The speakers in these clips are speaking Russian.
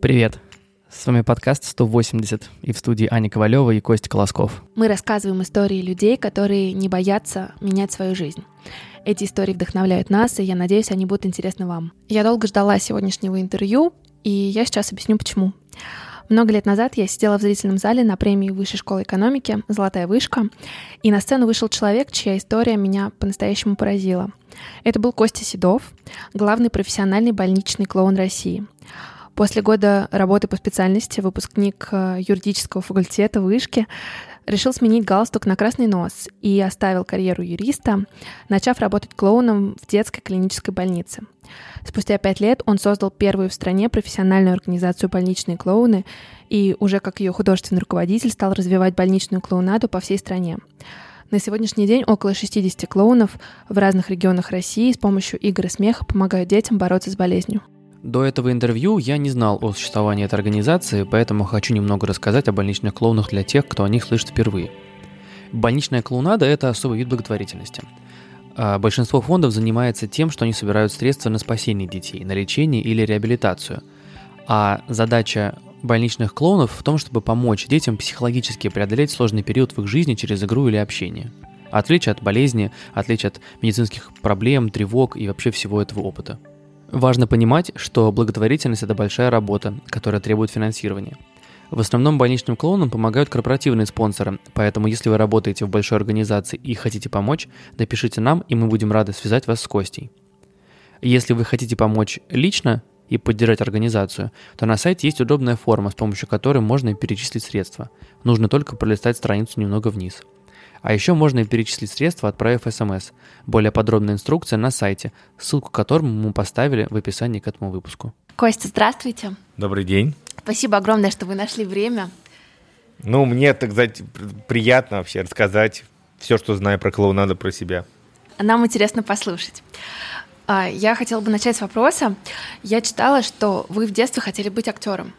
Привет! С вами подкаст 180 и в студии Аня Ковалева и Костя Колосков. Мы рассказываем истории людей, которые не боятся менять свою жизнь. Эти истории вдохновляют нас, и я надеюсь, они будут интересны вам. Я долго ждала сегодняшнего интервью, и я сейчас объясню почему. Много лет назад я сидела в зрительном зале на премии Высшей школы экономики «Золотая вышка», и на сцену вышел человек, чья история меня по-настоящему поразила. Это был Костя Седов, главный профессиональный больничный клоун России — После года работы по специальности выпускник э, юридического факультета вышки решил сменить галстук на красный нос и оставил карьеру юриста, начав работать клоуном в детской клинической больнице. Спустя пять лет он создал первую в стране профессиональную организацию «Больничные клоуны» и уже как ее художественный руководитель стал развивать больничную клоунаду по всей стране. На сегодняшний день около 60 клоунов в разных регионах России с помощью игр и смеха помогают детям бороться с болезнью. До этого интервью я не знал о существовании этой организации, поэтому хочу немного рассказать о больничных клоунах для тех, кто о них слышит впервые. Больничная клоунада – это особый вид благотворительности. А большинство фондов занимается тем, что они собирают средства на спасение детей, на лечение или реабилитацию. А задача больничных клоунов в том, чтобы помочь детям психологически преодолеть сложный период в их жизни через игру или общение. Отвлечь от болезни, отвлечь от медицинских проблем, тревог и вообще всего этого опыта. Важно понимать, что благотворительность – это большая работа, которая требует финансирования. В основном больничным клоунам помогают корпоративные спонсоры, поэтому если вы работаете в большой организации и хотите помочь, напишите нам, и мы будем рады связать вас с Костей. Если вы хотите помочь лично и поддержать организацию, то на сайте есть удобная форма, с помощью которой можно перечислить средства. Нужно только пролистать страницу немного вниз – а еще можно и перечислить средства, отправив смс. Более подробная инструкция на сайте, ссылку к которому мы поставили в описании к этому выпуску. Костя, здравствуйте. Добрый день. Спасибо огромное, что вы нашли время. Ну, мне, так сказать, приятно вообще рассказать все, что знаю про клоунаду, про себя. Нам интересно послушать. А, я хотела бы начать с вопроса. Я читала, что вы в детстве хотели быть актером.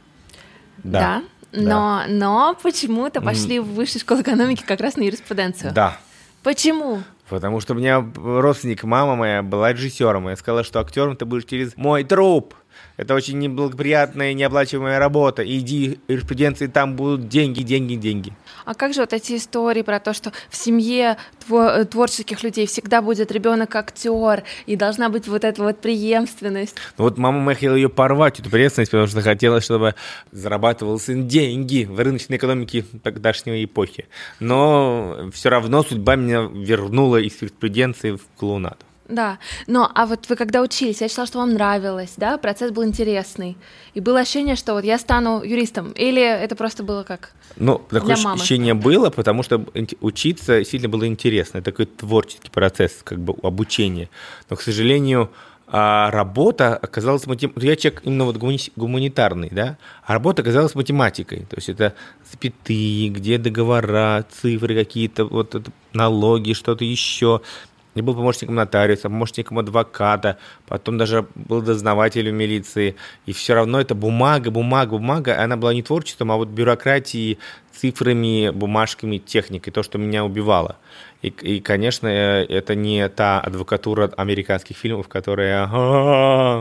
Да. да? Но, но почему-то пошли в высшую школу экономики как раз на юриспруденцию. Да. Почему? Потому что у меня родственник, мама моя была режиссером. Я сказала, что актером ты будешь через мой труп. Это очень неблагоприятная, неоплачиваемая работа. Иди, юриспруденции, там будут деньги, деньги, деньги. А как же вот эти истории про то, что в семье тво- творческих людей всегда будет ребенок актер, и должна быть вот эта вот преемственность? Ну вот мама моя хотела ее порвать, эту преемственность, потому что хотела, чтобы зарабатывал сын деньги в рыночной экономике тогдашней эпохи. Но все равно судьба меня вернула из юриспруденции в клоунаду. Да, но а вот вы когда учились, я считала, что вам нравилось, да, процесс был интересный, и было ощущение, что вот я стану юристом, или это просто было как Ну, такое для мамы? ощущение было, потому что учиться сильно было интересно, это такой творческий процесс, как бы обучение, но, к сожалению, а работа оказалась математикой. Я человек именно вот гуманитарный, да, а работа оказалась математикой. То есть это запятые, где договора, цифры какие-то, вот налоги, что-то еще. Я был помощником нотариуса, помощником адвоката, потом даже был дознавателем милиции. И все равно это бумага, бумага, бумага. Она была не творчеством, а вот бюрократией, цифрами, бумажками, техникой, то, что меня убивало. И, и конечно, э, это не та адвокатура американских фильмов, которая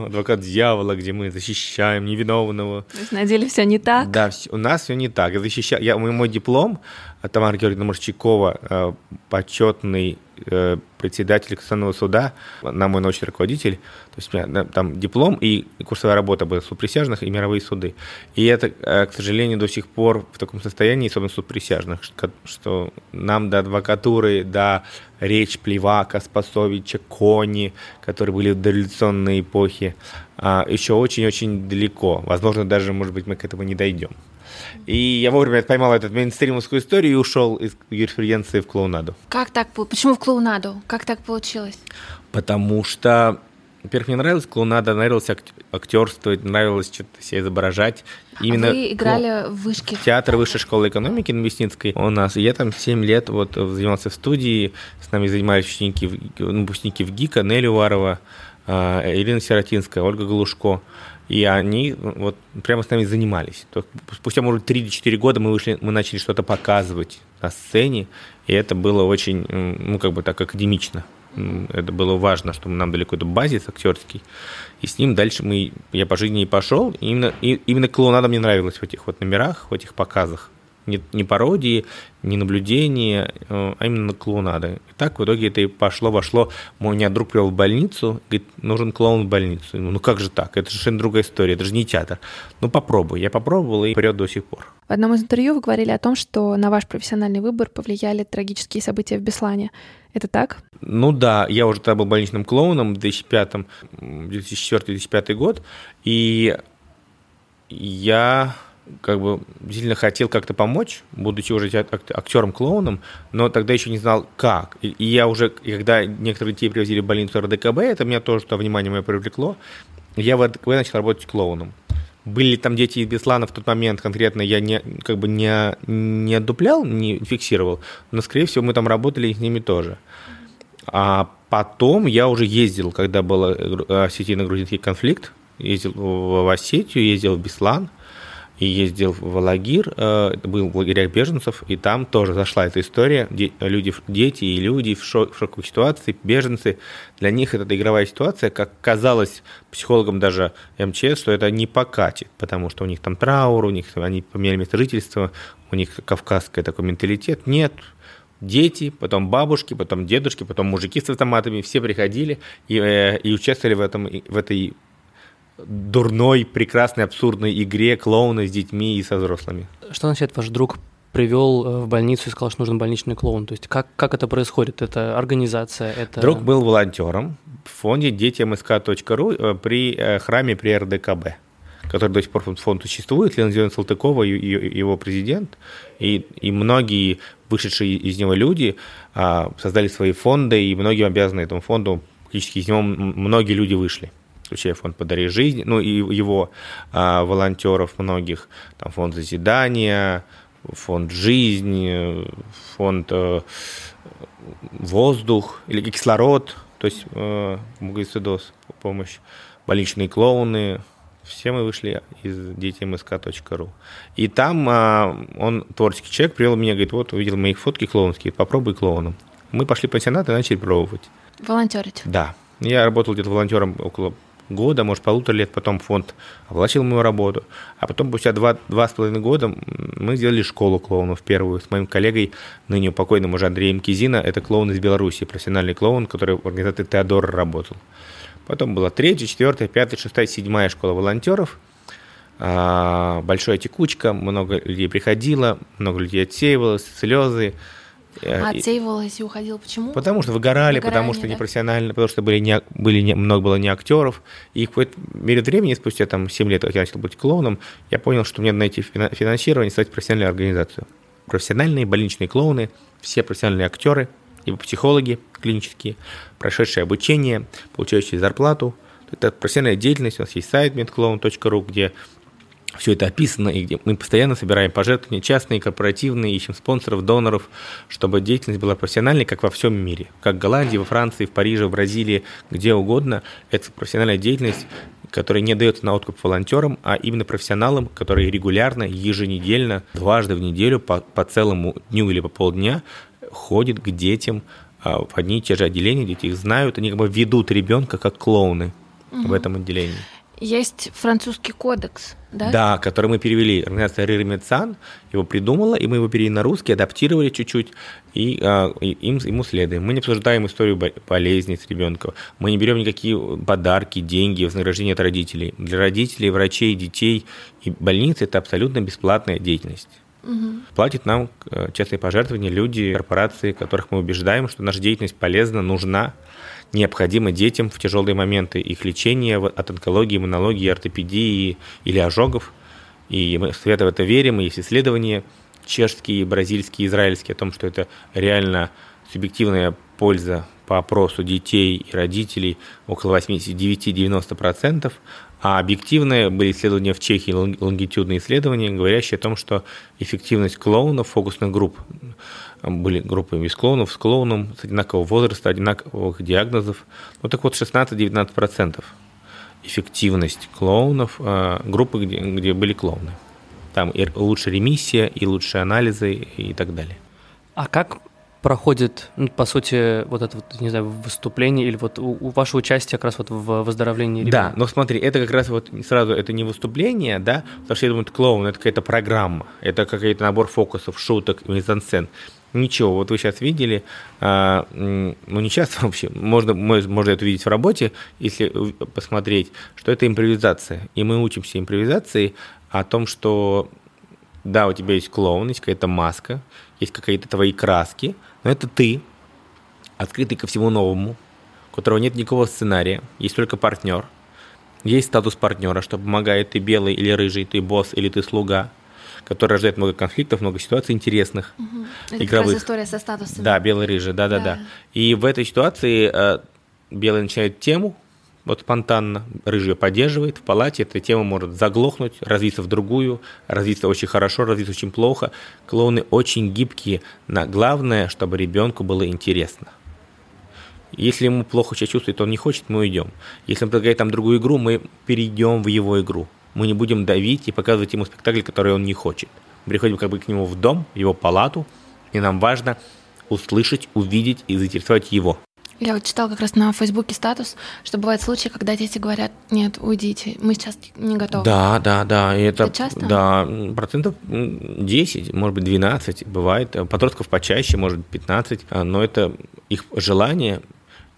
адвокат дьявола, где мы защищаем невиновного. То есть на деле все не так? Да, у нас все не так. Я защищаю, я, мой, мой диплом от Тамары Георгиевны Морщикова, э, почетный э, председатель Конституционного суда, на мой научный руководитель, то есть у меня там диплом и курсовая работа была суд присяжных и мировые суды. И это, к сожалению, до сих пор в таком состоянии, особенно суд присяжных, что нам до адвокатуры, до речь Плевака, Спасовича, Кони, которые были в дореволюционной эпохе, еще очень-очень далеко. Возможно, даже, может быть, мы к этому не дойдем. И я вовремя поймал эту мейнстримовскую историю и ушел из юриспруденции в клоунаду. Как так? Почему в клоунаду? Как так получилось? Потому что во-первых, мне нравилось клоунада, нравилось актерствовать, нравилось что-то себя изображать. Именно а вы играли в вышке? Театр высшей школы экономики на Мясницкой у нас. Я там 7 лет вот занимался в студии, с нами занимались ученики, ну, выпускники в ГИКа, Нелли Уварова, а, Ирина Сиротинская, Ольга Галушко. И они вот прямо с нами занимались. То спустя, может, 3-4 года мы вышли, мы начали что-то показывать на сцене, и это было очень, ну, как бы так академично. Это было важно, чтобы нам дали какой-то базис актерский. И с ним дальше мы, я по жизни и пошел. И именно, и, именно клоунада мне нравилась в этих вот номерах, в этих показах не, не пародии, не наблюдения, э, а именно клоунады. И так в итоге это и пошло-вошло. Мой меня друг привел в больницу, говорит, нужен клоун в больницу. Ну как же так? Это совершенно другая история, это же не театр. Ну попробуй. Я попробовал и вперед до сих пор. В одном из интервью вы говорили о том, что на ваш профессиональный выбор повлияли трагические события в Беслане. Это так? Ну да, я уже тогда был больничным клоуном в 2005, 2004-2005 год, и я как бы действительно хотел как-то помочь, будучи уже актером-клоуном, но тогда еще не знал, как. И, я уже, когда некоторые детей привозили в больницу РДКБ, это меня тоже то внимание мое привлекло, я в РДКБ начал работать клоуном. Были там дети из Беслана в тот момент конкретно, я не, как бы не, не отдуплял, не фиксировал, но, скорее всего, мы там работали с ними тоже. А потом я уже ездил, когда был э, осетино-грузинский конфликт, ездил в Осетию, ездил в Беслан – и ездил в Лагир, э, был в лагерях беженцев, и там тоже зашла эта история. Люди, дети и люди в, шок, в шоковой ситуации, беженцы, для них это игровая ситуация, как казалось психологам даже МЧС, что это не покатит, потому что у них там траур, у них они поменяли место жительства, у них кавказский такой менталитет. Нет, дети, потом бабушки, потом дедушки, потом мужики с автоматами, все приходили и, э, и участвовали в, этом, в этой дурной, прекрасной, абсурдной игре клоуна с детьми и со взрослыми. Что значит ваш друг привел э, в больницу и сказал, что нужен больничный клоун? То есть как, как это происходит? Это организация? Это... Друг был волонтером в фонде детимск.ру э, при э, храме при РДКБ который до сих пор фонд существует, Лена Зеленина Салтыкова, его президент, и, и многие вышедшие из него люди а, создали свои фонды, и многим обязаны этому фонду, практически из него многие люди вышли включая фонд «Подари жизнь», ну и его а, волонтеров многих, там фонд «Созидание», фонд «Жизнь», фонд э, «Воздух» или «Кислород», то есть э, МГСДОС, помощь, больничные клоуны, все мы вышли из детимск.ру. И там а, он, творческий человек, привел меня, говорит, вот увидел мои фотки клоунские, попробуй клоуном. Мы пошли в пансионат и начали пробовать. Волонтерить? Да. Я работал где-то волонтером около года, может, полутора лет, потом фонд оплачивал мою работу. А потом, спустя два, два с половиной года, мы сделали школу клоунов первую с моим коллегой, ныне покойным уже Андреем Кизина. Это клоун из Беларуси, профессиональный клоун, который в организации Теодор работал. Потом была третья, четвертая, пятая, шестая, седьмая школа волонтеров. А, большая текучка, много людей приходило, много людей отсеивалось, слезы. Э, а отсеивалась и уходил почему? Потому что выгорали, Выгорание, потому что да? непрофессионально, потому что были не, были не, много было не актеров. И в какой-то период времени, спустя там 7 лет, как я начал быть клоуном, я понял, что мне надо найти финансирование, стать профессиональной организацией. Профессиональные больничные клоуны, все профессиональные актеры, либо психологи клинические, прошедшие обучение, получающие зарплату. Это профессиональная деятельность. У нас есть сайт medclown.ru, где все это описано, и где мы постоянно собираем пожертвования частные, корпоративные, ищем спонсоров, доноров, чтобы деятельность была профессиональной, как во всем мире. Как в Голландии, во Франции, в Париже, в Бразилии, где угодно. Это профессиональная деятельность, которая не дается на откуп волонтерам, а именно профессионалам, которые регулярно, еженедельно, дважды в неделю по, по целому дню или по полдня ходят к детям а, в одни и те же отделения, дети их знают, они как бы ведут ребенка как клоуны угу. в этом отделении. Есть французский кодекс, да? Да, который мы перевели. Организация Рир Медсан его придумала, и мы его перевели на русский, адаптировали чуть-чуть, и, а, и им, ему следуем. Мы не обсуждаем историю болезни с ребенком, мы не берем никакие подарки, деньги, вознаграждения от родителей. Для родителей, врачей, детей и больниц это абсолютно бесплатная деятельность. Угу. Платят нам э, частные пожертвования люди, корпорации, которых мы убеждаем, что наша деятельность полезна, нужна необходимо детям в тяжелые моменты. Их лечения от онкологии, иммунологии, ортопедии или ожогов. И мы свято в это верим, и есть исследования чешские, бразильские, израильские о том, что это реально субъективная польза по опросу детей и родителей около 89-90%, а объективные были исследования в Чехии, лонгитюдные исследования, говорящие о том, что эффективность клоунов, фокусных групп были группы без клоунов, с клоуном, с одинакового возраста, одинаковых диагнозов. Ну так вот, 16-19% эффективность клоунов, а, группы, где, где были клоуны. Там и лучше ремиссия, и лучшие анализы, и так далее. А как проходит, ну, по сути, вот это вот, не знаю, выступление или вот у, у вашего участия как раз вот в выздоровлении ребенка? Да, но смотри, это как раз вот сразу, это не выступление, да, потому что я думаю, это клоун, это какая-то программа, это какой-то набор фокусов, шуток, мизансцен. Ничего, вот вы сейчас видели, а, ну не часто вообще, можно, можно это видеть в работе, если посмотреть, что это импровизация. И мы учимся импровизации о том, что да, у тебя есть клоун, есть какая-то маска, есть какие-то твои краски, но это ты, открытый ко всему новому, у которого нет никакого сценария, есть только партнер, есть статус партнера, что помогает ты белый или рыжий, ты босс или ты слуга, который рождает много конфликтов, много ситуаций интересных, угу. Это игровых. Как история со статусом. Да, белый, рыжий, да, да, да. И в этой ситуации э, белый начинает тему, вот спонтанно, рыжий поддерживает, в палате эта тема может заглохнуть, развиться в другую, развиться очень хорошо, развиться очень плохо. Клоуны очень гибкие, на главное, чтобы ребенку было интересно. Если ему плохо себя чувствует, он не хочет, мы уйдем. Если он предлагает там другую игру, мы перейдем в его игру. Мы не будем давить и показывать ему спектакль, который он не хочет. Мы приходим как бы к нему в дом, в его палату, и нам важно услышать, увидеть и заинтересовать его. Я вот читала как раз на Фейсбуке статус, что бывают случаи, когда дети говорят, нет, уйдите, мы сейчас не готовы. Да, да, да. И это, это часто? Да, процентов 10, может быть, 12 бывает. Подростков почаще, может быть, 15. А, но это их желание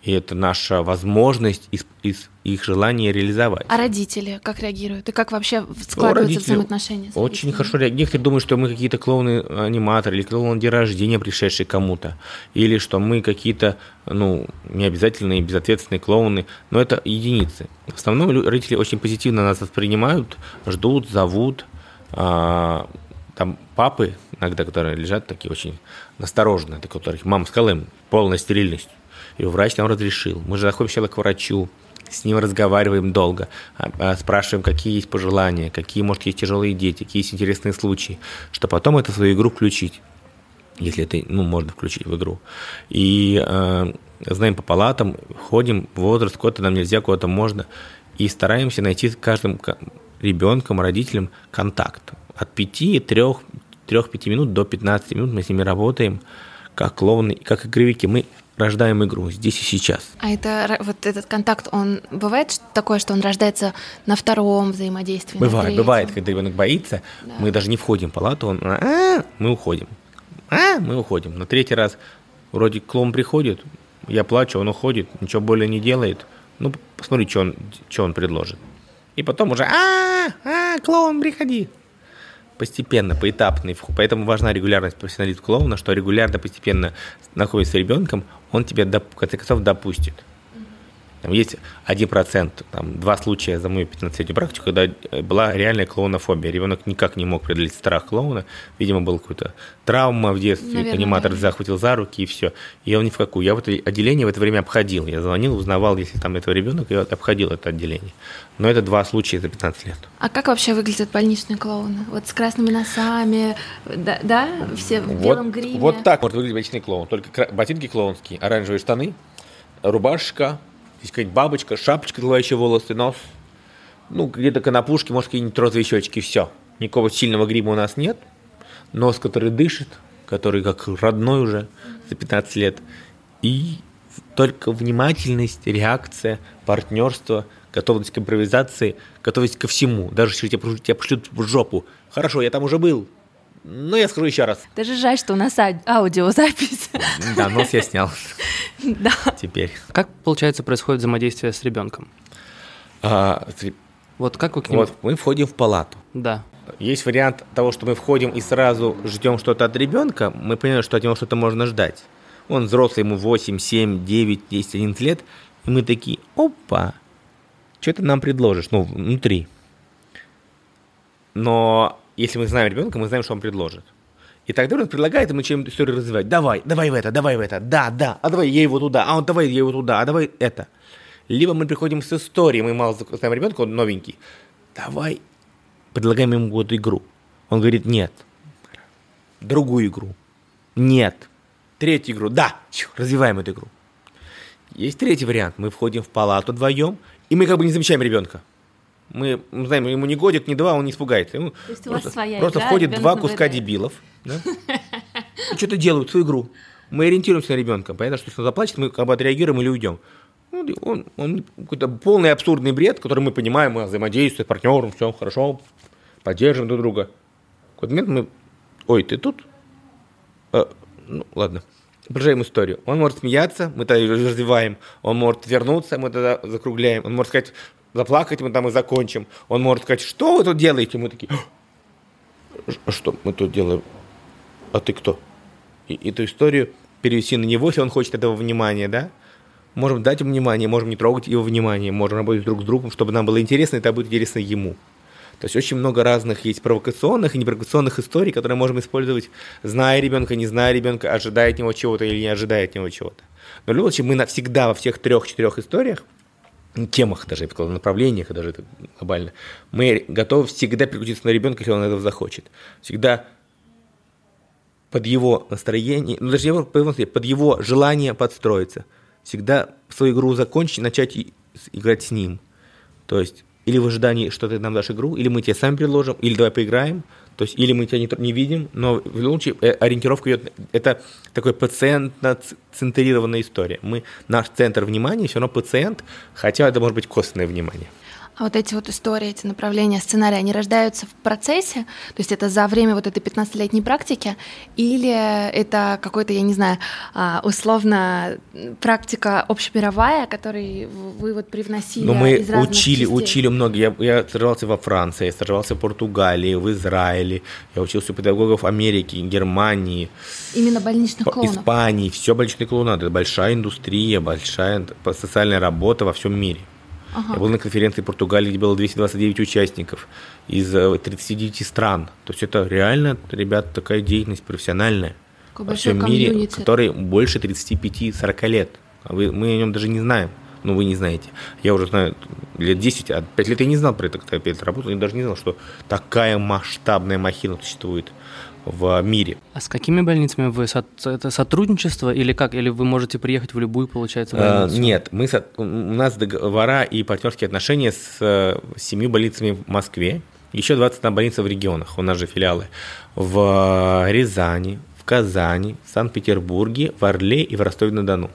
и это наша возможность из, из их желания реализовать. А родители как реагируют? И как вообще складываются ну, взаимоотношения? С очень хорошо реагируют. Некоторые думают, что мы какие-то клоуны-аниматоры или клоуны день рождения, пришедшие кому-то. Или что мы какие-то, ну, необязательные, безответственные клоуны. Но это единицы. В основном родители очень позитивно нас воспринимают, ждут, зовут. А, там папы иногда, которые лежат такие очень настороженные, у которых мама сказала им полная стерильность и врач нам разрешил. Мы же заходим сначала к врачу, с ним разговариваем долго, а, а, спрашиваем, какие есть пожелания, какие, может, есть тяжелые дети, какие есть интересные случаи, чтобы потом это в свою игру включить, если это, ну, можно включить в игру. И э, знаем по палатам, ходим, возраст куда-то нам нельзя, куда-то можно, и стараемся найти с каждым ребенком, родителем контакт. От 5, 3, 3-5 минут до 15 минут мы с ними работаем, как клоуны, как игровики. Мы рождаем игру здесь и сейчас. А это вот этот контакт, он бывает такое, что он рождается на втором взаимодействии? Бывает, бывает, когда ребенок боится, да. мы даже не входим в палату, он, а, мы уходим, а, мы уходим. На третий раз вроде клоун приходит, я плачу, он уходит, ничего более не делает. Ну, посмотри, что он, что он предложит. И потом уже, а, а, клоун, приходи постепенно, поэтапный. Поэтому важна регулярность профессионализма клоуна, что регулярно, постепенно находится с ребенком, он тебя, в конце концов, допустит. Там есть 1%, там, два случая за мою 15-летнюю практику, когда э, была реальная клоунофобия. Ребенок никак не мог преодолеть страх клоуна. Видимо, была какая-то травма в детстве, Наверное, аниматор да. захватил за руки и все. И он ни в какую. Я в это отделение в это время обходил. Я звонил, узнавал, если там этого ребенок, и обходил это отделение. Но это два случая за 15 лет. А как вообще выглядят больничные клоуны? Вот с красными носами, да, да? все в вот, белом гриме? Вот так может выглядеть больничный клоун. Только ботинки клоунские, оранжевые штаны, рубашка, есть какая-нибудь бабочка, шапочка, открывающая волосы, нос. Ну, где-то конопушки, может, какие-нибудь розовые щечки, все. Никакого сильного грима у нас нет. Нос, который дышит, который как родной уже за 15 лет. И только внимательность, реакция, партнерство, готовность к импровизации, готовность ко всему. Даже если тебя пошлют в жопу. Хорошо, я там уже был. Но я скажу еще раз. Даже жаль, что у нас аудиозапись. Да, нос я снял. Да. Теперь. Как, получается, происходит взаимодействие с ребенком? А, вот как вы к нему... Вот мы входим в палату. Да. Есть вариант того, что мы входим и сразу ждем что-то от ребенка. Мы понимаем, что от него что-то можно ждать. Он взрослый, ему 8, 7, 9, 10, 11 лет. И мы такие, опа, что ты нам предложишь? Ну, внутри. Но если мы знаем ребенка, мы знаем, что он предложит. И тогда он предлагает, и мы начинаем историю развивать. Давай, давай в это, давай в это, да, да, а давай я его туда, а он давай я его туда, а давай это. Либо мы приходим с историей, мы мало знаем ребенка, он новенький. Давай предлагаем ему вот игру. Он говорит, нет. Другую игру. Нет. Третью игру. Да, развиваем эту игру. Есть третий вариант. Мы входим в палату вдвоем, и мы как бы не замечаем ребенка. Мы, мы знаем, ему не годик, не два, он не испугается. Ему То есть у вас просто, своя просто игра, входит два куска дебилов. Да? И что-то делают свою игру. мы ориентируемся на ребенка. Понятно, что если он заплачет, мы как бы отреагируем или уйдем. Ну, он, он какой-то полный абсурдный бред, который мы понимаем, мы взаимодействуем с партнером, все хорошо, поддерживаем друг друга. В какой момент мы... Ой, ты тут? А, ну, ладно. Продолжаем историю. Он может смеяться, мы тогда развиваем. Он может вернуться, мы тогда закругляем. Он может сказать, заплакать, мы там и закончим. Он может сказать, что вы тут делаете? Мы такие, что мы тут делаем? А ты кто? И эту историю перевести на него, если он хочет этого внимания, да? Можем дать ему внимание, можем не трогать его внимание, можем работать друг с другом, чтобы нам было интересно, и это будет интересно ему. То есть очень много разных есть провокационных и непровокационных историй, которые можем использовать, зная ребенка, не зная ребенка, ожидая от него чего-то или не ожидая от него чего-то. Но в любом случае мы навсегда во всех трех-четырех историях, темах даже, я бы сказал, направлениях, даже глобально, мы готовы всегда переключиться на ребенка, если он этого захочет. Всегда под его настроение, ну даже его, под его желание подстроиться. Всегда свою игру закончить и начать играть с ним. То есть или в ожидании, что ты нам дашь игру, или мы тебе сами предложим, или давай поиграем, то есть или мы тебя не, не видим, но в любом случае э, ориентировка идет, это такой пациентно-центрированная история. Мы, наш центр внимания все равно пациент, хотя это может быть костное внимание. А вот эти вот истории, эти направления сценария, они рождаются в процессе, то есть это за время вот этой 15-летней практики, или это какой-то, я не знаю, а, условно практика общемировая, которой вы вот привносили Но мы из разных учили, частей? учили много. Я, я стажировался во Франции, я стажировался в Португалии, в Израиле, я учился у педагогов Америки, Германии. Именно больничных клоунов? Испании, все больничные клоунады. Это большая индустрия, большая социальная работа во всем мире. Ага. Я был на конференции в Португалии, где было 229 участников из 39 э, стран. То есть это реально, ребят, такая деятельность профессиональная Какой во всем мире, который больше 35-40 лет. А вы, мы о нем даже не знаем. Ну, вы не знаете. Я уже знаю лет 10, а 5 лет я не знал про это, когда я 5 лет работал, я даже не знал, что такая масштабная махина существует в мире. А с какими больницами вы? Это сотрудничество или как? Или вы можете приехать в любую, получается, больницу? Нет, мы, у нас договора и партнерские отношения с э, семью больницами в Москве, еще 21 больница в регионах, у нас же филиалы, в Рязани, в Казани, в Санкт-Петербурге, в Орле и в Ростове-на-Дону.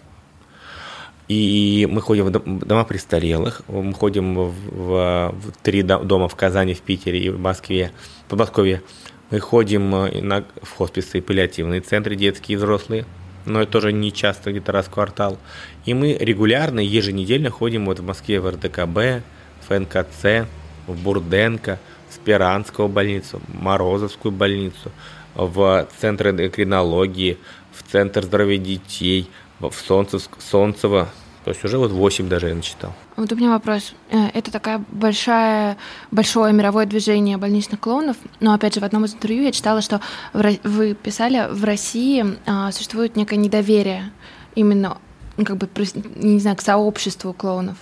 И мы ходим в дома престарелых, мы ходим в, в, в три дома в Казани, в Питере и в Москве, в Подмосковье. Мы ходим э, на, в хосписы и паллиативные центры, детские и взрослые, но это тоже не часто, где-то раз в квартал. И мы регулярно, еженедельно ходим вот в Москве в РДКБ, в НКЦ, в Бурденко, в Спиранскую больницу, Морозовскую больницу, в Центр эндокринологии, в Центр здоровья детей, в Солнцевск, Солнцево, то есть уже вот 8 даже я начитал. Вот у меня вопрос. Э, это такая большая, большое мировое движение больничных клоунов, но опять же в одном из интервью я читала, что вы писали, в России а, существует некое недоверие именно, ну, как бы, не знаю, к сообществу клоунов.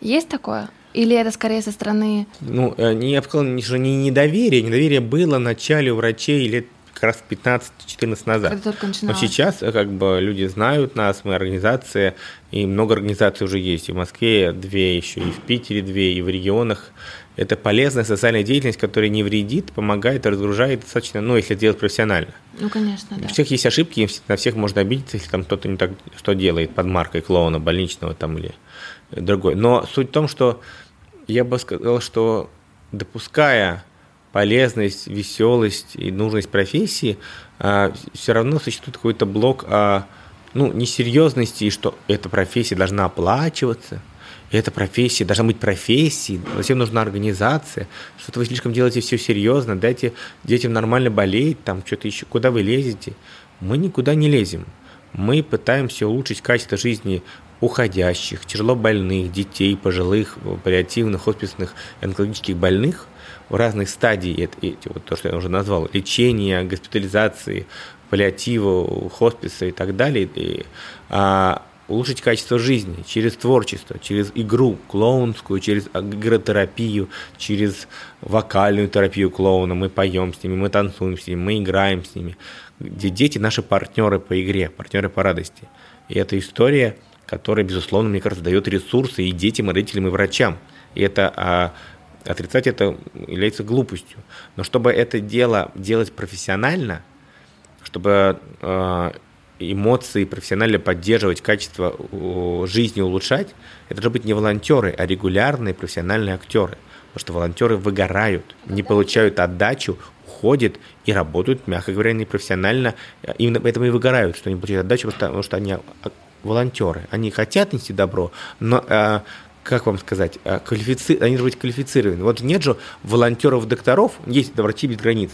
Есть такое? Или это скорее со стороны... Ну, э, я бы сказал, что не недоверие. Недоверие было в начале врачей лет как раз 15-14 назад. Но сейчас э, как бы люди знают нас, мы организация, и много организаций уже есть. И в Москве две еще, и в Питере две, и в регионах. Это полезная социальная деятельность, которая не вредит, помогает, разгружает достаточно, ну, если делать профессионально. Ну, конечно, да. У всех есть ошибки, на всех можно обидеться, если там кто-то не так что делает под маркой клоуна, больничного там или другой. Но суть в том, что я бы сказал, что допуская полезность, веселость и нужность профессии, а, все равно существует какой-то блок о ну, несерьезности, и что эта профессия должна оплачиваться, эта профессия должна быть профессией, затем нужна организация, что-то вы слишком делаете все серьезно, дайте детям нормально болеть, там что-то еще, куда вы лезете. Мы никуда не лезем. Мы пытаемся улучшить качество жизни уходящих, тяжело больных, детей, пожилых, паллиативных, хосписных, онкологических больных – в разных стадий, эти, вот то, что я уже назвал, лечения, госпитализации, паллиатива, хосписа и так далее, и, а, улучшить качество жизни через творчество, через игру клоунскую, через игротерапию, через вокальную терапию клоуна. Мы поем с ними, мы танцуем с ними, мы играем с ними. Где дети наши партнеры по игре, партнеры по радости. И это история, которая, безусловно, мне кажется, дает ресурсы и детям, и родителям, и врачам. И это а, Отрицать это является глупостью. Но чтобы это дело делать профессионально, чтобы э, эмоции, профессионально поддерживать качество жизни, улучшать, это должны быть не волонтеры, а регулярные профессиональные актеры. Потому что волонтеры выгорают, не получают отдачу, уходят и работают, мягко говоря, непрофессионально. Именно поэтому и выгорают, что они получают отдачу, потому что они волонтеры. Они хотят нести добро, но а, как вам сказать, квалифици... они должны быть квалифицированы. Вот нет же волонтеров-докторов, есть врачи без границ.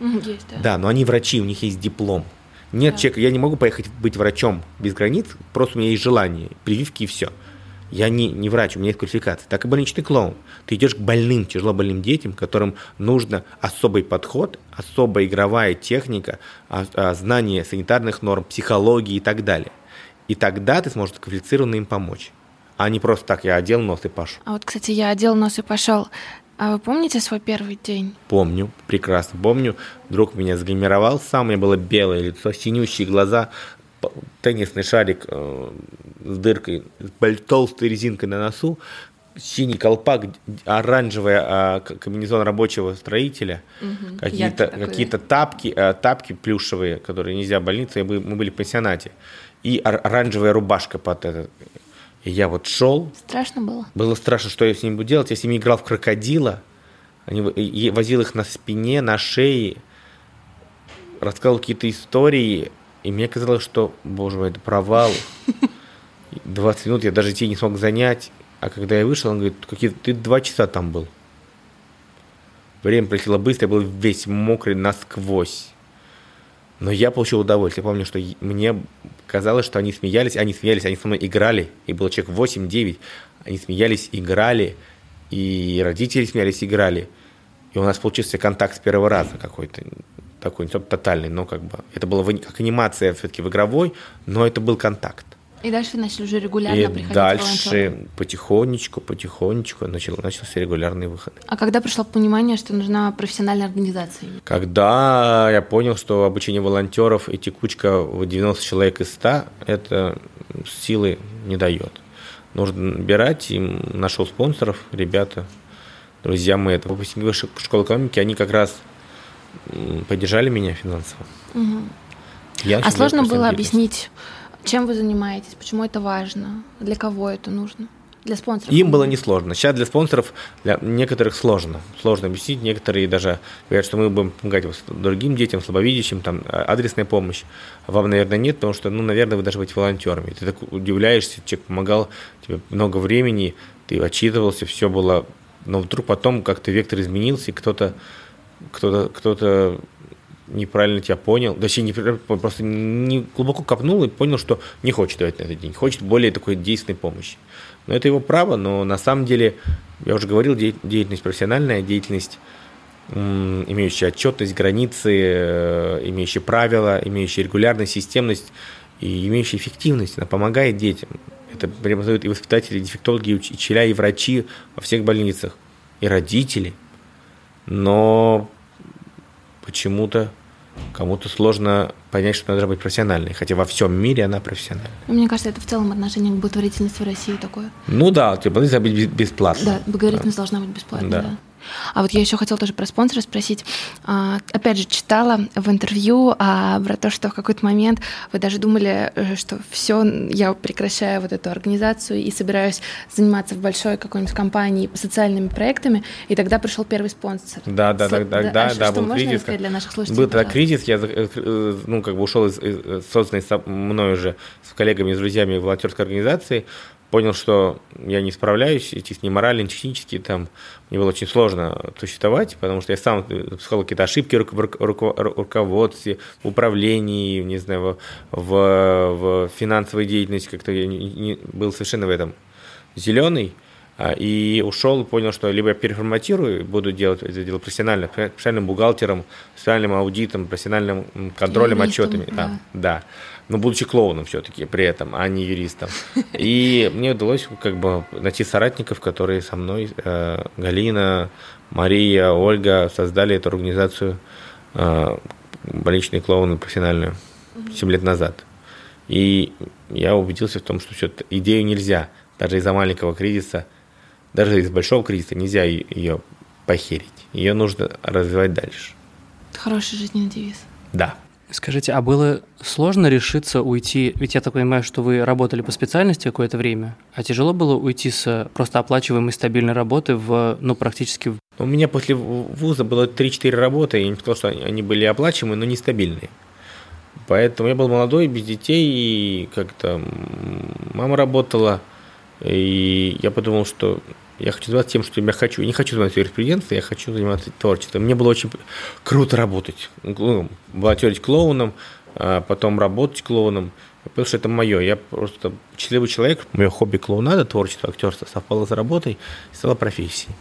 Есть, да. Да, но они врачи, у них есть диплом. Нет да. человека, я не могу поехать быть врачом без границ, просто у меня есть желание, прививки и все. Я не, не врач, у меня есть квалификация. Так и больничный клоун. Ты идешь к больным, тяжело больным детям, которым нужно особый подход, особая игровая техника, а, а, знание санитарных норм, психологии и так далее. И тогда ты сможешь квалифицированно им помочь. А не просто так, я одел нос и пошел. А вот, кстати, я одел нос и пошел. А вы помните свой первый день? Помню, прекрасно помню. Друг меня загримировал сам, у меня было белое лицо, синющие глаза, теннисный шарик э, с дыркой, с толстой резинкой на носу, синий колпак, оранжевый а, комбинезон рабочего строителя, угу, какие-то какие тапки, а, тапки плюшевые, которые нельзя в больнице, мы были в пансионате, и оранжевая рубашка под этот. И я вот шел. Страшно было? Было страшно, что я с ним буду делать. Я с ними играл в крокодила, они, возил их на спине, на шее, рассказывал какие-то истории, и мне казалось, что, боже мой, это провал. 20 минут я даже идти не смог занять. А когда я вышел, он говорит, какие ты два часа там был. Время пролетело быстро, я был весь мокрый насквозь. Но я получил удовольствие. Я помню, что мне казалось, что они смеялись, они смеялись, они со мной играли. И было человек 8-9. Они смеялись, играли. И родители смеялись, играли. И у нас получился контакт с первого раза какой-то такой, не тотальный, но как бы это было как анимация все-таки в игровой, но это был контакт. И дальше начали уже регулярно и приходить дальше потихонечку, потихонечку начал, начался регулярный выход. А когда пришло понимание, что нужна профессиональная организация? Когда я понял, что обучение волонтеров и текучка в 90 человек из 100 это силы не дает. Нужно набирать, и нашел спонсоров, ребята, друзья мои, это выпускники высшей школы экономики, они как раз поддержали меня финансово. Угу. Я а сложно было объяснить, чем вы занимаетесь, почему это важно, для кого это нужно? Для спонсоров? Им было несложно. Сейчас для спонсоров, для некоторых сложно. Сложно объяснить. Некоторые даже говорят, что мы будем помогать другим детям, слабовидящим, там, а, адресная помощь. Вам, наверное, нет, потому что, ну, наверное, вы должны быть волонтерами. Ты так удивляешься, человек помогал тебе много времени, ты отчитывался, все было... Но вдруг потом как-то вектор изменился, и кто-то кто-то кто неправильно тебя понял, точнее, не, просто не глубоко копнул и понял, что не хочет давать на этот день, хочет более такой действенной помощи. Но это его право, но на самом деле, я уже говорил, деятельность профессиональная, деятельность, имеющая отчетность, границы, э, имеющая правила, имеющая регулярность, системность и имеющая эффективность, она помогает детям. Это преподают и воспитатели, и дефектологи, и учителя, и врачи во всех больницах, и родители. Но почему-то кому-то сложно понять, что надо быть профессиональной, хотя во всем мире она профессиональная. Мне кажется, это в целом отношение к благотворительности в России такое. Ну да, типа должна быть бесплатно. Да, благотворительность да. должна быть бесплатной, да. да. А вот я еще хотела тоже про спонсора спросить. А, опять же, читала в интервью а, про то, что в какой-то момент вы даже думали, э, что все, я прекращаю вот эту организацию и собираюсь заниматься в большой какой-нибудь компании социальными проектами, и тогда пришел первый спонсор. Да, да, да, да, да, а да, был кризис. для наших слушателей? Был тогда кризис, я, э, ну, как бы ушел из, из созданной мной уже с коллегами, с друзьями волонтерской организации, понял, что я не справляюсь, эти ни морально, ни технически, там, мне было очень сложно существовать, потому что я сам допускал какие-то ошибки в руководстве, в управлении, не знаю, в, в, финансовой деятельности, как-то я не, не, был совершенно в этом зеленый, а, и ушел, понял, что либо я переформатирую, буду делать это дело профессионально, профессиональным бухгалтером, профессиональным аудитом, профессиональным контролем, отчетами. Да, да но будучи клоуном все-таки при этом, а не юристом. И мне удалось как бы найти соратников, которые со мной, э, Галина, Мария, Ольга, создали эту организацию э, больничные клоуны профессиональную 7 лет назад. И я убедился в том, что все идею нельзя, даже из-за маленького кризиса, даже из большого кризиса нельзя ее похерить. Ее нужно развивать дальше. Хороший жизненный девиз. Да. Скажите, а было сложно решиться уйти? Ведь я так понимаю, что вы работали по специальности какое-то время, а тяжело было уйти с просто оплачиваемой стабильной работы в, ну, практически... У меня после вуза было 3-4 работы, я не сказал, что они были оплачиваемые, но нестабильные. Поэтому я был молодой, без детей, и как-то мама работала, и я подумал, что я хочу заниматься тем, что я хочу. Я не хочу заниматься юриспруденцией, я хочу заниматься творчеством. Мне было очень круто работать. Ну, волонтерить клоуном, а потом работать клоуном. Потому что это мое. Я просто счастливый человек. Мое хобби клоунада, творчество, актерство совпало с работой и стало профессией.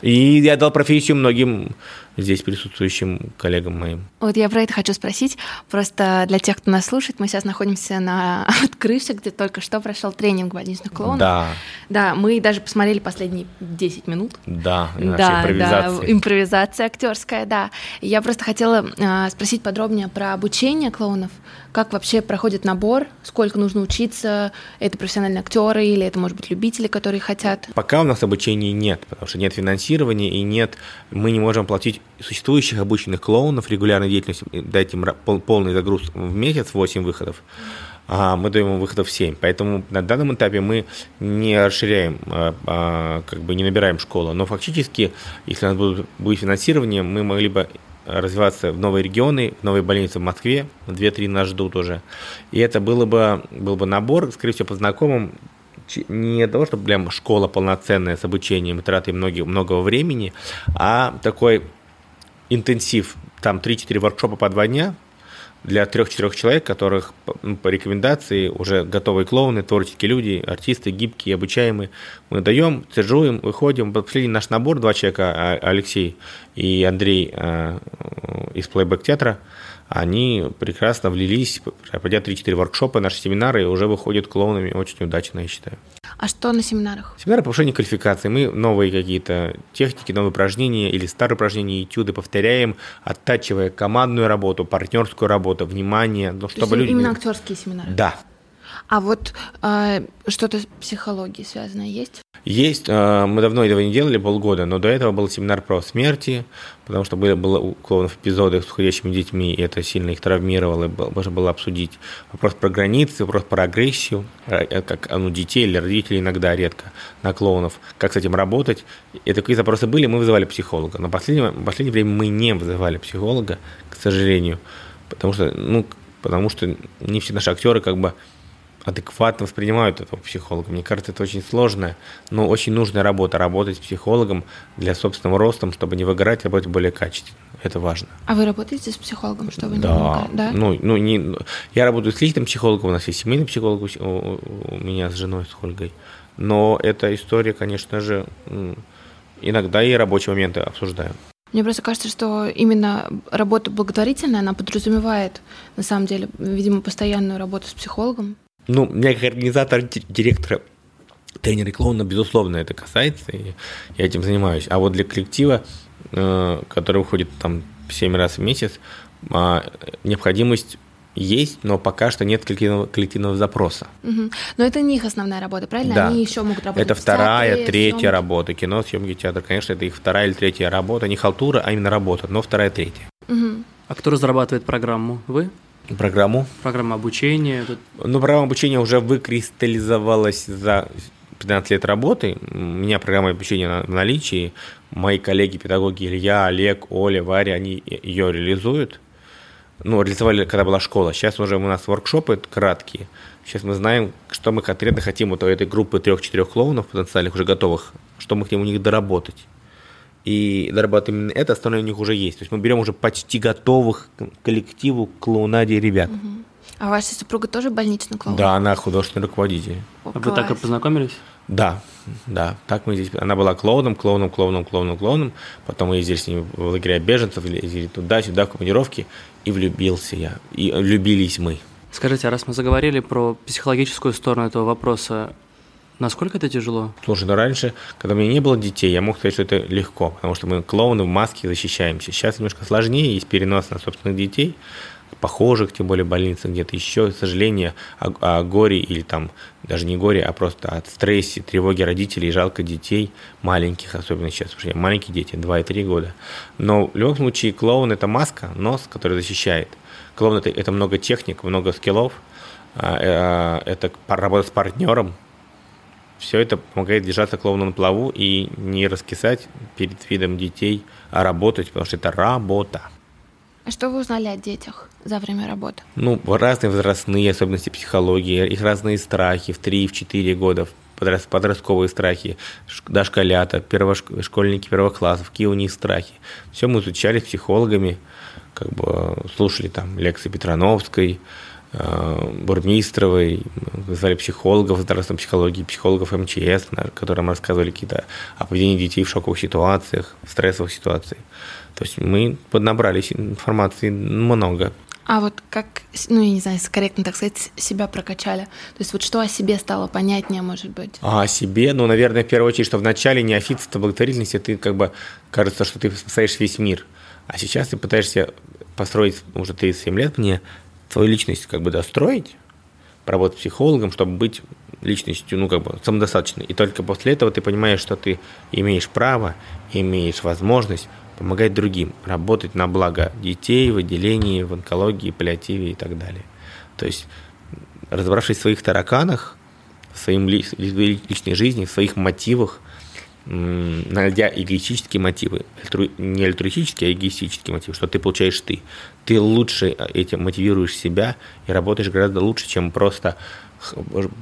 И я дал профессию многим здесь присутствующим коллегам моим. Вот я про это хочу спросить. Просто для тех, кто нас слушает, мы сейчас находимся на крыше, где только что прошел тренинг больничных клоунов. Да. Да, мы даже посмотрели последние 10 минут. Да, да, импровизация. Да, импровизация актерская, да. Я просто хотела э, спросить подробнее про обучение клоунов. Как вообще проходит набор? Сколько нужно учиться? Это профессиональные актеры или это, может быть, любители, которые хотят? Пока у нас обучения нет, потому что нет финансирования и нет, мы не можем платить существующих обученных клоунов регулярной деятельности, дать им полный загруз в месяц, 8 выходов, а мы даем им выходов 7. Поэтому на данном этапе мы не расширяем, а, а, как бы не набираем школу. Но фактически, если у нас будет финансирование, мы могли бы развиваться в новые регионы, в новые больницы в Москве, две-три нас ждут уже. И это было бы, был бы набор, скорее всего, по знакомым, не того, чтобы прям школа полноценная с обучением и тратой много, многого времени, а такой интенсив, там 3-4 воркшопа по два дня для трех-четырех человек, которых ну, по рекомендации уже готовые клоуны, творческие люди, артисты, гибкие, обучаемые. Мы даем, цежуем, выходим. Последний наш набор, два человека, а, Алексей и Андрей э, из плейбэк театра, они прекрасно влились, пройдя 3-4 воркшопа, наши семинары, и уже выходят клоунами очень удачно, я считаю. А что на семинарах? Семинары повышения квалификации. Мы новые какие-то техники, новые упражнения или старые упражнения, этюды повторяем, оттачивая командную работу, партнерскую работу, внимание, ну, чтобы люди... Именно актерские семинары? Да. А вот э, что-то с психологией связанное есть? Есть. Э, мы давно этого не делали, полгода, но до этого был семинар про смерти, потому что были, было у клоунов эпизоды с уходящими детьми, и это сильно их травмировало, и можно было обсудить вопрос про границы, вопрос про агрессию, э, как ну, детей или родителей иногда, редко, на клоунов, как с этим работать. И такие запросы были, мы вызывали психолога. Но в последнее, в последнее время мы не вызывали психолога, к сожалению, потому что, ну, потому что не все наши актеры как бы адекватно воспринимают этого психолога. Мне кажется, это очень сложная, но очень нужная работа. Работать с психологом для собственного роста, чтобы не выгорать, работать более качественно. Это важно. А вы работаете с психологом, чтобы да. не выгорать? Да. Ну, ну, не, я работаю с личным психологом, у нас есть семейный психолог у, у меня с женой, с Ольгой. Но эта история, конечно же, иногда и рабочие моменты обсуждаем. Мне просто кажется, что именно работа благотворительная, она подразумевает, на самом деле, видимо, постоянную работу с психологом. Ну, меня как организатор, директора, тренера и клоуна, безусловно, это касается, и я этим занимаюсь. А вот для коллектива, э, который выходит там 7 раз в месяц, а, необходимость есть, но пока что нет коллективного, коллективного запроса. Угу. Но это не их основная работа, правильно? Да. Они еще могут работать. Это вторая, театре, третья съемки. работа. Кино, съемки, театр, конечно, это их вторая или третья работа. Не халтура, а именно работа, но вторая, третья. Угу. А кто разрабатывает программу? Вы? Программу? Программа обучения. Ну, программа обучения уже выкристаллизовалась за 15 лет работы. У меня программа обучения в наличии. Мои коллеги-педагоги Илья, Олег, Оля, Варя, они ее реализуют. Ну, реализовали, когда была школа. Сейчас уже у нас воркшопы краткие. Сейчас мы знаем, что мы конкретно хотим у этой группы трех-четырех клоунов потенциальных, уже готовых, что мы хотим у них доработать и дорабатываем именно это, остальное у них уже есть. То есть мы берем уже почти готовых к коллективу клоунаде ребят. Угу. А ваша супруга тоже больничный клоун? Да, она художественный руководитель. О, а вы так и познакомились? Да, да. Так мы здесь. Она была клоуном, клоуном, клоуном, клоуном, клоуном. Потом мы ездили с ней в лагеря беженцев, ездили туда-сюда, в командировки. И влюбился я. И влюбились мы. Скажите, а раз мы заговорили про психологическую сторону этого вопроса, Насколько это тяжело? Слушай, ну раньше, когда у меня не было детей, я мог сказать, что это легко, потому что мы клоуны в маске защищаемся. Сейчас немножко сложнее, есть перенос на собственных детей. похожих, тем более больницах, где-то еще, к сожалению, о, о горе или там даже не горе, а просто от стрессе, тревоги родителей, жалко детей, маленьких, особенно сейчас, потому что маленькие дети, 2 и 3 года. Но в любом случае клоун – это маска, нос, который защищает. Клоун – это, это много техник, много скиллов, а, э, это работа с партнером, все это помогает держаться клоуну на плаву и не раскисать перед видом детей, а работать, потому что это работа. А что вы узнали о детях за время работы? Ну, разные возрастные особенности психологии, их разные страхи в 3-4 года, подростковые страхи, дошколята, первошкольники первых классов, какие у них страхи. Все мы изучали с психологами, как бы слушали там лекции Петрановской, Бурмистровой, звали психологов дарством психологии, психологов МЧС, которым рассказывали какие-то о поведении детей в шоковых ситуациях, в стрессовых ситуациях. То есть мы поднабрали информации много. А вот как, ну, я не знаю, корректно так сказать, себя прокачали? То есть вот что о себе стало понятнее, может быть? А о себе? Ну, наверное, в первую очередь, что в начале неофитства благотворительности ты как бы кажется, что ты спасаешь весь мир. А сейчас ты пытаешься построить, уже 37 лет мне, свою личность как бы достроить, поработать психологом, чтобы быть личностью, ну, как бы самодостаточной. И только после этого ты понимаешь, что ты имеешь право, имеешь возможность помогать другим, работать на благо детей в отделении, в онкологии, паллиативе и так далее. То есть, разобравшись в своих тараканах, в своей личной жизни, в своих мотивах – найдя эгоистические мотивы, не альтруистические, а эгоистические мотивы, что ты получаешь ты. Ты лучше этим мотивируешь себя и работаешь гораздо лучше, чем просто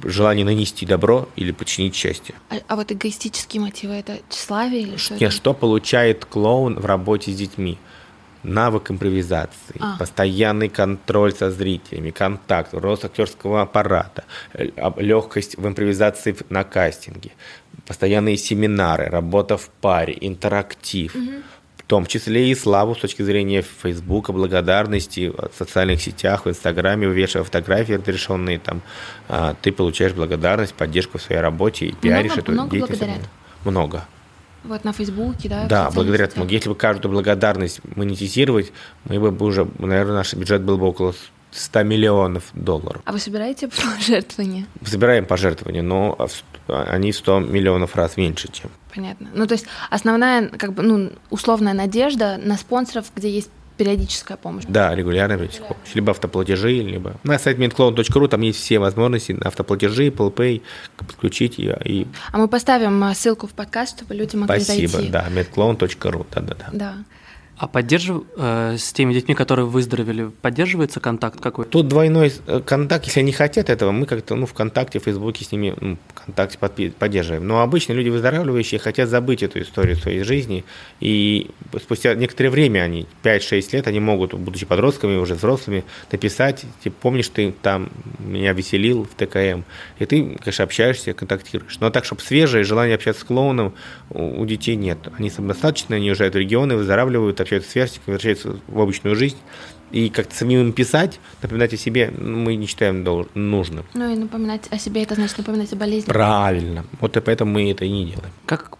желание нанести добро или подчинить счастье. А, а вот эгоистические мотивы это тщеславие или что? Нет, что получает клоун в работе с детьми? Навык импровизации, а. постоянный контроль со зрителями, контакт, рост актерского аппарата, легкость в импровизации на кастинге, постоянные семинары, работа в паре, интерактив, угу. в том числе и славу с точки зрения Фейсбука, благодарности в социальных сетях, в Инстаграме, вывешивая фотографии разрешенные, там, а, ты получаешь благодарность, поддержку в своей работе и пиаришь много, эту много деятельность. Благодарят. Много. Вот на Фейсбуке, да? Да, благодаря этому. Если бы каждую благодарность монетизировать, мы бы уже, наверное, наш бюджет был бы около 100 миллионов долларов. А вы собираете пожертвования? Собираем пожертвования, но они в 100 миллионов раз меньше, чем. Понятно. Ну, то есть основная, как бы, ну, условная надежда на спонсоров, где есть периодическая помощь. Да, регулярная периодическая помощь. Либо автоплатежи, либо... На сайте medclown.ru там есть все возможности автоплатежи, PayPay, подключить ее. И... А мы поставим э, ссылку в подкаст, чтобы люди могли Спасибо, зайти. да, medclown.ru, да-да-да. Да. А поддержив... э, с теми детьми, которые выздоровели, поддерживается контакт какой? Тут двойной э, контакт, если они хотят этого, мы как-то ну, ВКонтакте, в Фейсбуке с ними ну, ВКонтакте поддерживаем. Но обычно люди выздоравливающие хотят забыть эту историю своей жизни, и спустя некоторое время, они 5-6 лет, они могут, будучи подростками, уже взрослыми, написать, типа, помнишь, ты там меня веселил в ТКМ, и ты, конечно, общаешься, контактируешь. Но так, чтобы свежее желание общаться с клоуном у детей нет. Они самодостаточны, они уезжают в регионы, выздоравливают, общаются с сверстниками, возвращаются в обычную жизнь. И как-то самим писать, напоминать о себе мы не считаем нужным. Ну и напоминать о себе, это значит напоминать о болезни. Правильно. Вот и поэтому мы это и не делаем. Как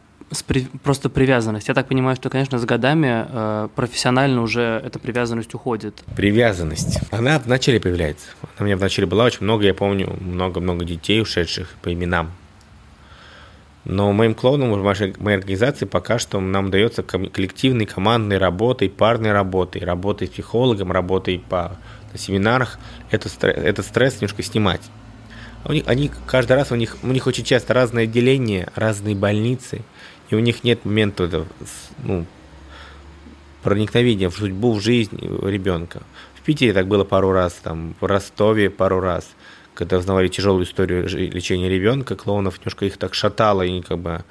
при, просто привязанность. Я так понимаю, что, конечно, с годами э, профессионально уже эта привязанность уходит. Привязанность. Она вначале появляется. Она у меня вначале была очень много, я помню, много-много детей, ушедших по именам. Но моим клоунам в нашей, моей организации пока что нам дается коллективной, командной работой, парной работой, работой с психологом, работой по на семинарах. Это, этот стресс немножко снимать. У них, они каждый раз у них, у них очень часто разные отделения, разные больницы, и у них нет момента ну, проникновения в судьбу, в жизнь ребенка. В Питере так было пару раз, там, в Ростове пару раз – когда узнавали тяжелую историю лечения ребенка, клоунов немножко их так шатало, и как бы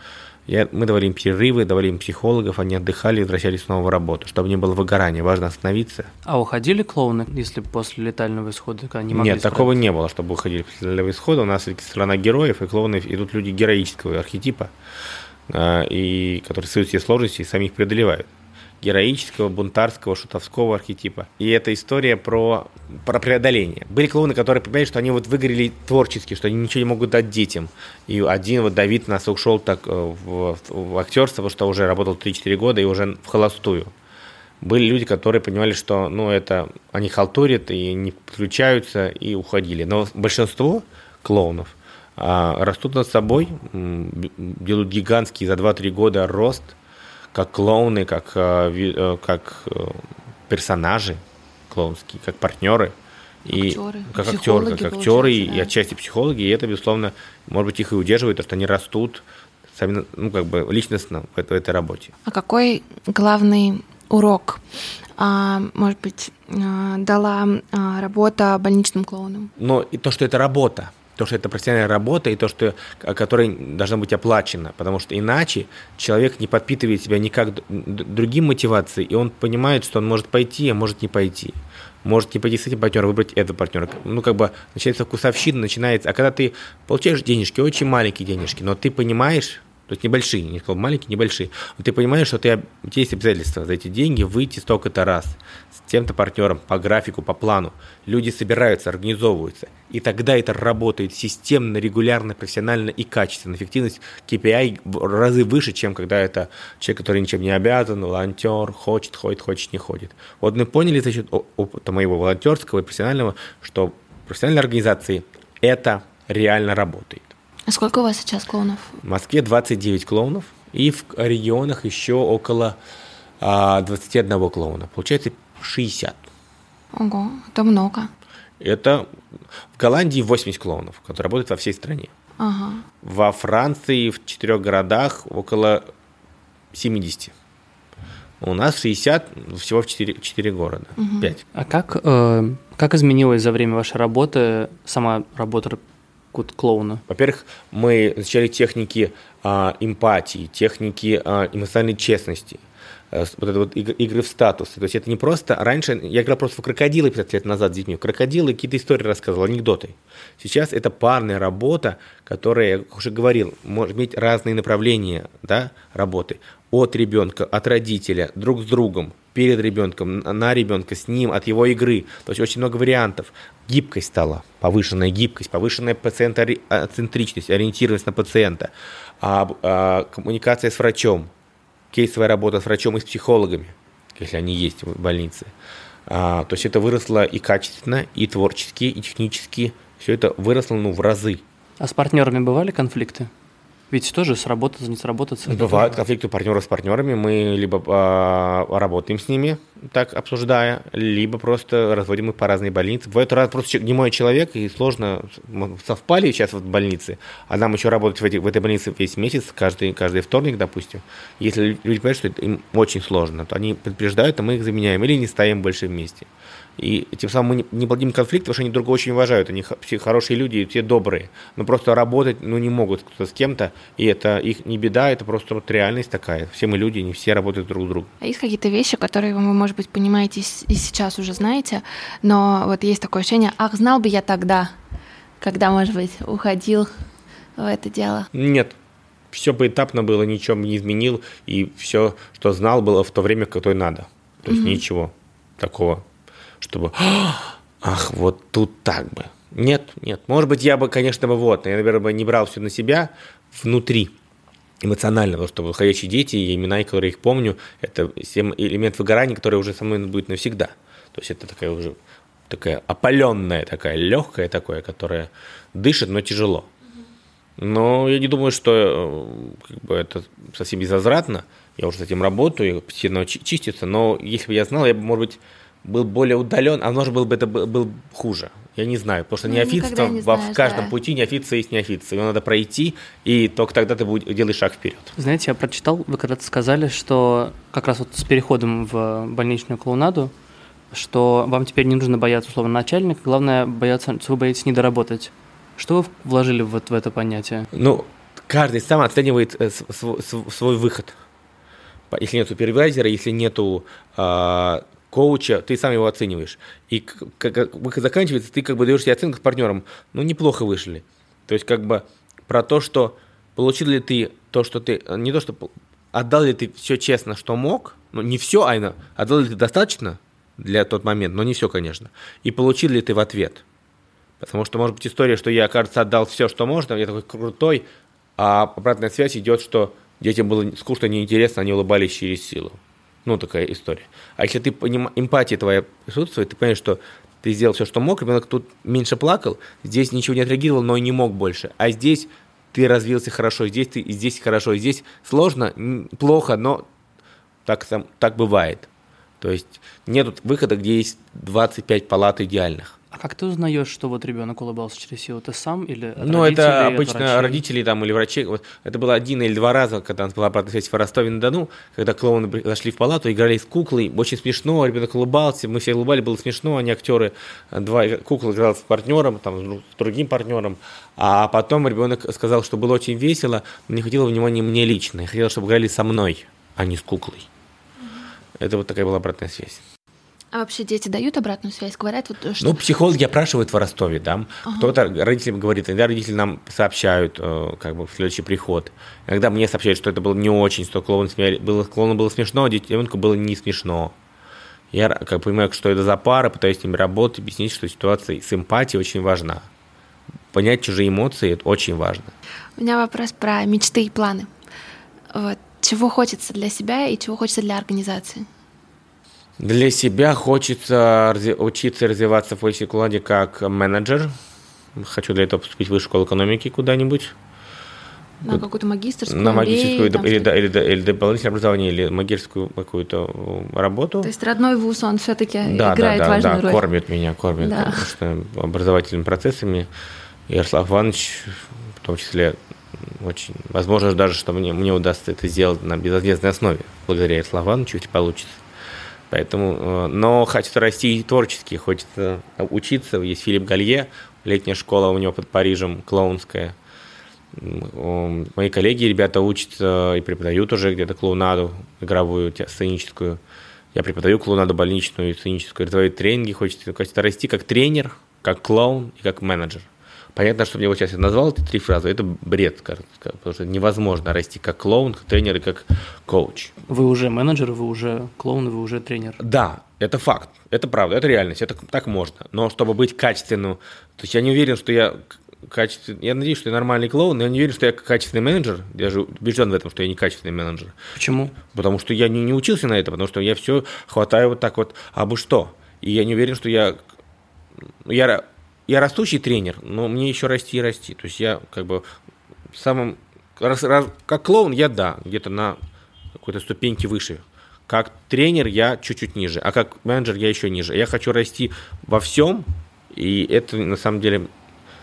я, мы давали им перерывы, давали им психологов, они отдыхали и возвращались снова в работу, чтобы не было выгорания, важно остановиться. А уходили клоуны, если после летального исхода они могли Нет, такого не было, чтобы уходили после летального исхода. У нас страна героев, и клоуны идут люди героического архетипа, а, и которые создают все сложности и сами их преодолевают героического, бунтарского, шутовского архетипа. И это история про, про преодоление. Были клоуны, которые понимали, что они вот выгорели творчески, что они ничего не могут дать детям. И один вот Давид нас ушел так э, в, в актерство, потому что уже работал 3-4 года и уже в холостую. Были люди, которые понимали, что ну, это они халтурят и не подключаются и уходили. Но большинство клоунов а, растут над собой, делают гигантский за 2-3 года рост, как клоуны, как, а, э, как э, персонажи клоунские, как партнеры. И актеры, как актеры, как актеры и, да. и отчасти психологи, и это, безусловно, может быть, их и удерживает, потому что они растут сами, ну, как бы личностно в этой, в этой работе. А какой главный урок, а, может быть, а, дала а, работа больничным клоунам? Ну, и то, что это работа, то, что это профессиональная работа, и то, что, которая должна быть оплачена, потому что иначе человек не подпитывает себя никак другим мотивацией, и он понимает, что он может пойти, а может не пойти. Может не пойти с этим партнером, выбрать этого партнера. Ну, как бы начинается вкусовщина, начинается. А когда ты получаешь денежки, очень маленькие денежки, но ты понимаешь, то есть небольшие, не сказал маленькие, небольшие. Но ты понимаешь, что ты, у тебя есть обязательства за эти деньги выйти столько-то раз тем-то партнером по графику, по плану. Люди собираются, организовываются. И тогда это работает системно, регулярно, профессионально и качественно. Эффективность KPI в разы выше, чем когда это человек, который ничем не обязан, волонтер, хочет, ходит, хочет, не ходит. Вот мы поняли за счет опыта моего волонтерского и профессионального, что профессиональные организации это реально работает. А сколько у вас сейчас клоунов? В Москве 29 клоунов, и в регионах еще около а, 21 клоуна. Получается 60. Ого, это много. Это в Голландии 80 клоунов, которые работают во всей стране. Ага. Во Франции в четырех городах около 70. У нас 60, всего в 4, 4 города, угу. 5. А как, э, как изменилась за время вашей работы сама работа код клоуна? Во-первых, мы изучали техники а, эмпатии, техники а, эмоциональной честности, а, вот это вот игры в статусы. То есть это не просто... Раньше я играл просто в крокодилы 50 лет назад с детьми. Крокодилы какие-то истории рассказывал, анекдоты. Сейчас это парная работа, которая, я уже говорил, может иметь разные направления да, работы. От ребенка, от родителя, друг с другом, перед ребенком, на ребенка, с ним, от его игры. То есть очень много вариантов. Гибкость стала, повышенная гибкость, повышенная пациентоцентричность, ориентированность на пациента, а, а, коммуникация с врачом, кейсовая работа с врачом и с психологами, если они есть в больнице. А, то есть это выросло и качественно, и творчески, и технически. Все это выросло ну, в разы. А с партнерами бывали конфликты? Ведь тоже сработаться, не сработаться. Бывают конфликты партнеров с партнерами. Мы либо э, работаем с ними, так обсуждая, либо просто разводим их по разные больницы. Бывает раз просто не мой человек, и сложно совпали сейчас в больнице, а нам еще работать в, эти, в этой больнице весь месяц, каждый, каждый вторник, допустим. Если люди понимают, что им очень сложно, то они предупреждают, а мы их заменяем или не стоим больше вместе. И тем самым мы не плодим конфликт, потому что они друг друга очень уважают. Они все хорошие люди, все добрые. Но просто работать ну, не могут кто с кем-то. И это их не беда, это просто вот реальность такая. Все мы люди, не все работают друг с другом. А есть какие-то вещи, которые вы, может быть, понимаете и сейчас уже знаете, но вот есть такое ощущение, ах, знал бы я тогда, когда, может быть, уходил в это дело? Нет, все поэтапно было, ничего не изменил, и все, что знал, было в то время, которое надо. То есть угу. ничего такого чтобы ах, вот тут так бы. Нет, нет. Может быть, я бы, конечно, бы вот, я, наверное, бы не брал все на себя внутри эмоционально, потому что выходящие дети и имена, которые я их помню, это элемент выгорания, который уже со мной будет навсегда. То есть это такая уже такая опаленная, такая легкая такое, которая дышит, но тяжело. Но я не думаю, что э, как бы, это совсем безвозвратно. Я уже с этим работаю, постепенно чистится. Но если бы я знал, я бы, может быть, был более удален, а может был бы это был хуже. Я не знаю, потому что ну, неофитство не знаешь, в каждом да. пути неофитство есть неофитство. Его надо пройти, и только тогда ты будешь, делаешь шаг вперед. Знаете, я прочитал, вы когда-то сказали, что как раз вот с переходом в больничную клоунаду, что вам теперь не нужно бояться условно начальника, главное бояться, что вы боитесь не доработать. Что вы вложили вот в это понятие? Ну, каждый сам оценивает э, свой, свой выход. Если нету супервайзера, если нету э, коуча, ты сам его оцениваешь. И как выход заканчивается, ты как бы даешь себе оценку с партнером, ну, неплохо вышли. То есть как бы про то, что получил ли ты то, что ты, не то, что отдал ли ты все честно, что мог, ну, не все, а отдал ли ты достаточно для тот момент, но не все, конечно. И получил ли ты в ответ. Потому что, может быть, история, что я, кажется, отдал все, что можно, я такой крутой, а обратная связь идет, что детям было скучно, неинтересно, они улыбались через силу. Ну, такая история. А если ты эмпатия твоя присутствует, ты понимаешь, что ты сделал все, что мог, ребенок тут меньше плакал, здесь ничего не отреагировал, но и не мог больше. А здесь ты развился хорошо, здесь ты здесь хорошо, здесь сложно, плохо, но так, так бывает. То есть нет выхода, где есть 25 палат идеальных. А как ты узнаешь, что вот ребенок улыбался через силу? Ты сам или Ну, это обычно родители там или врачи. Вот, это было один или два раза, когда у нас была обратная связь в Ростове-на-Дону, когда клоуны зашли в палату, играли с куклой. Очень смешно, ребенок улыбался, мы все улыбали, было смешно, они актеры, два куклы играл с партнером, там, с другим партнером. А потом ребенок сказал, что было очень весело, но не хотел внимания мне лично. Я хотел, чтобы играли со мной, а не с куклой. Это вот такая была обратная связь. А вообще дети дают обратную связь, говорят вот что... Ну, психологи опрашивают в Ростове, да. Ага. Кто-то родителям говорит, иногда родители нам сообщают, э, как бы, в следующий приход. Иногда мне сообщают, что это было не очень, что клоун смеяли, было, клоуну было смешно, а ребенку было не смешно. Я как понимаю, что это за пара, пытаюсь с ними работать, объяснить, что ситуация с эмпатией очень важна. Понять чужие эмоции – это очень важно. У меня вопрос про мечты и планы. Вот. Чего хочется для себя и чего хочется для организации? Для себя хочется учиться развиваться в Польше как менеджер. Хочу для этого поступить в высшую школу экономики куда-нибудь. На какую-то магистрскую? На магистрскую или, или, или, или, или дополнительное образование, или магистрскую какую-то работу. То есть родной вуз, он все-таки да, играет да, да, важную да, роль. кормит меня, кормит, да. потому что образовательными процессами Ярослав Иванович, в том числе, очень, возможно даже, что мне, мне удастся это сделать на безответственной основе, благодаря Ярославу Ивановичу, если получится. Поэтому, э, но хочется расти творчески, хочется учиться. Есть Филипп Галье, летняя школа у него под Парижем, клоунская. Мои коллеги, ребята учатся и преподают уже где-то клоунаду, игровую, сценическую. Я преподаю клоунаду больничную и сценическую, развиваю тренинги. Хочется, хочется расти как тренер, как клоун и как менеджер. Понятно, что мне вот сейчас я назвал эти три фразы, это бред, кажется, потому что невозможно расти как клоун, как тренер и как коуч. Вы уже менеджер, вы уже клоун, вы уже тренер. Да, это факт, это правда, это реальность, это так можно. Но чтобы быть качественным, то есть я не уверен, что я качественный, я надеюсь, что я нормальный клоун, но я не уверен, что я качественный менеджер. Я же убежден в этом, что я не качественный менеджер. Почему? Потому что я не, не учился на это, потому что я все хватаю вот так вот, а бы что. И я не уверен, что я я я растущий тренер, но мне еще расти и расти. То есть я как бы самым... Раз, раз, как клоун я, да, где-то на какой-то ступеньке выше. Как тренер я чуть-чуть ниже, а как менеджер я еще ниже. Я хочу расти во всем, и это на самом деле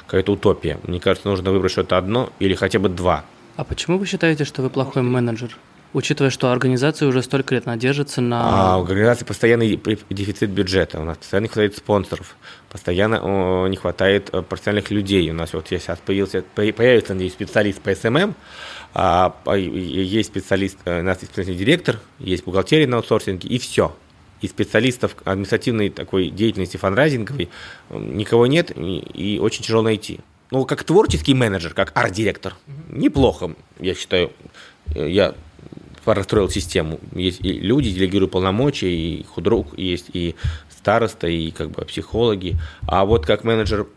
какая-то утопия. Мне кажется, нужно выбрать что-то одно или хотя бы два. А почему вы считаете, что вы плохой менеджер? Учитывая, что организация уже столько лет надержится на... А у организации постоянный дефицит бюджета, у нас постоянно не хватает спонсоров, постоянно не хватает э, профессиональных людей. У нас вот сейчас появился, появится, надеюсь, специалист по SMM, а, есть специалист, э, у нас есть специальный директор, есть бухгалтерия на аутсорсинге, и все. И специалистов административной такой деятельности фандрайзинговой никого нет, и, и очень тяжело найти. Ну, как творческий менеджер, как арт-директор, неплохо, я считаю. Я выстроил систему. Есть и люди, делегируют полномочия, и худрук есть, и староста, и как бы психологи. А вот как менеджер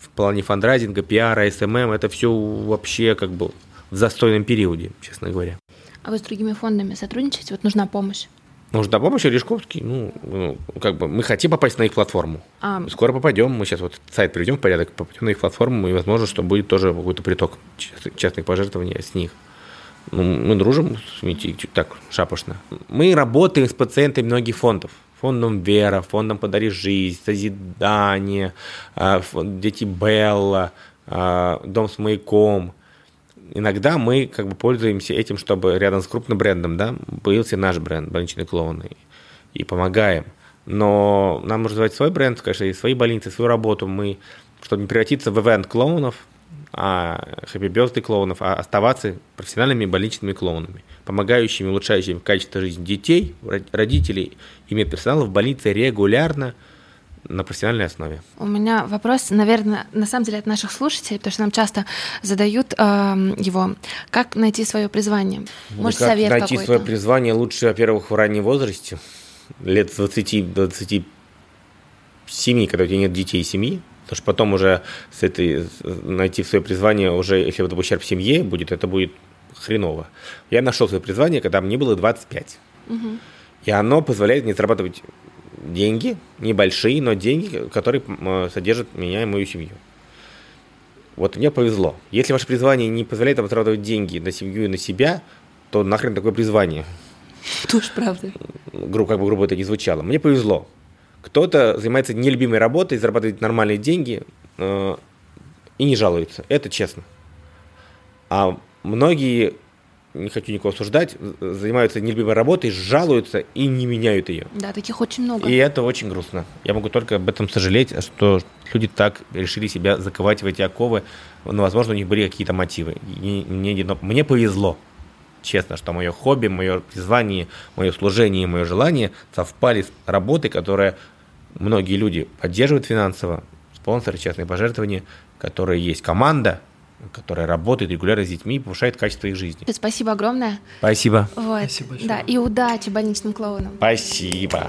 в плане фандрайзинга, пиара, SMM, это все вообще как бы в застойном периоде, честно говоря. А вы с другими фондами сотрудничаете? Вот нужна помощь. Нужна помощь, Решковский, ну, ну, как бы мы хотим попасть на их платформу. А... Скоро попадем, мы сейчас вот сайт приведем в порядок, попадем на их платформу, и возможно, что будет тоже какой-то приток частных пожертвований с них. Ну, мы дружим с чуть так шапошно. Мы работаем с пациентами многих фондов. Фондом Вера, фондом Подари жизнь, Созидание, а, Дети Белла, а, Дом с маяком. Иногда мы как бы пользуемся этим, чтобы рядом с крупным брендом да, появился наш бренд «Больничные клоуны» и помогаем. Но нам нужно развивать свой бренд, конечно, и свои больницы, свою работу. Мы, чтобы не превратиться в ивент клоунов, а хэппи клоунов, а оставаться профессиональными больничными клоунами, помогающими, улучшающими качество жизни детей, родителей и медперсонала в больнице регулярно на профессиональной основе. У меня вопрос, наверное, на самом деле от наших слушателей, потому что нам часто задают э, его. Как найти свое призвание? Может, как совет найти какой-то? свое призвание лучше, во-первых, в раннем возрасте, лет с 20 до 27, когда у тебя нет детей и семьи, Потому что потом уже с этой, найти свое призвание, уже если это ущерб семье будет, это будет хреново. Я нашел свое призвание, когда мне было 25. Угу. И оно позволяет мне зарабатывать деньги, небольшие, но деньги, которые содержат меня и мою семью. Вот мне повезло. Если ваше призвание не позволяет вам зарабатывать деньги на семью и на себя, то нахрен такое призвание? Тоже правда. Гру, как бы грубо это не звучало. Мне повезло. Кто-то занимается нелюбимой работой, зарабатывает нормальные деньги э, и не жалуется. Это честно. А многие не хочу никого осуждать, занимаются нелюбимой работой, жалуются и не меняют ее. Да, таких очень много. И это очень грустно. Я могу только об этом сожалеть, что люди так решили себя заковать в эти оковы. Но, возможно, у них были какие-то мотивы. И мне, мне повезло, честно, что мое хобби, мое призвание, мое служение и мое желание совпали с работой, которая многие люди поддерживают финансово, спонсоры, частные пожертвования, которые есть команда, которая работает регулярно с детьми и повышает качество их жизни. Спасибо огромное. Спасибо. Вот. Спасибо большое. Да, и удачи больничным клоунам. Спасибо.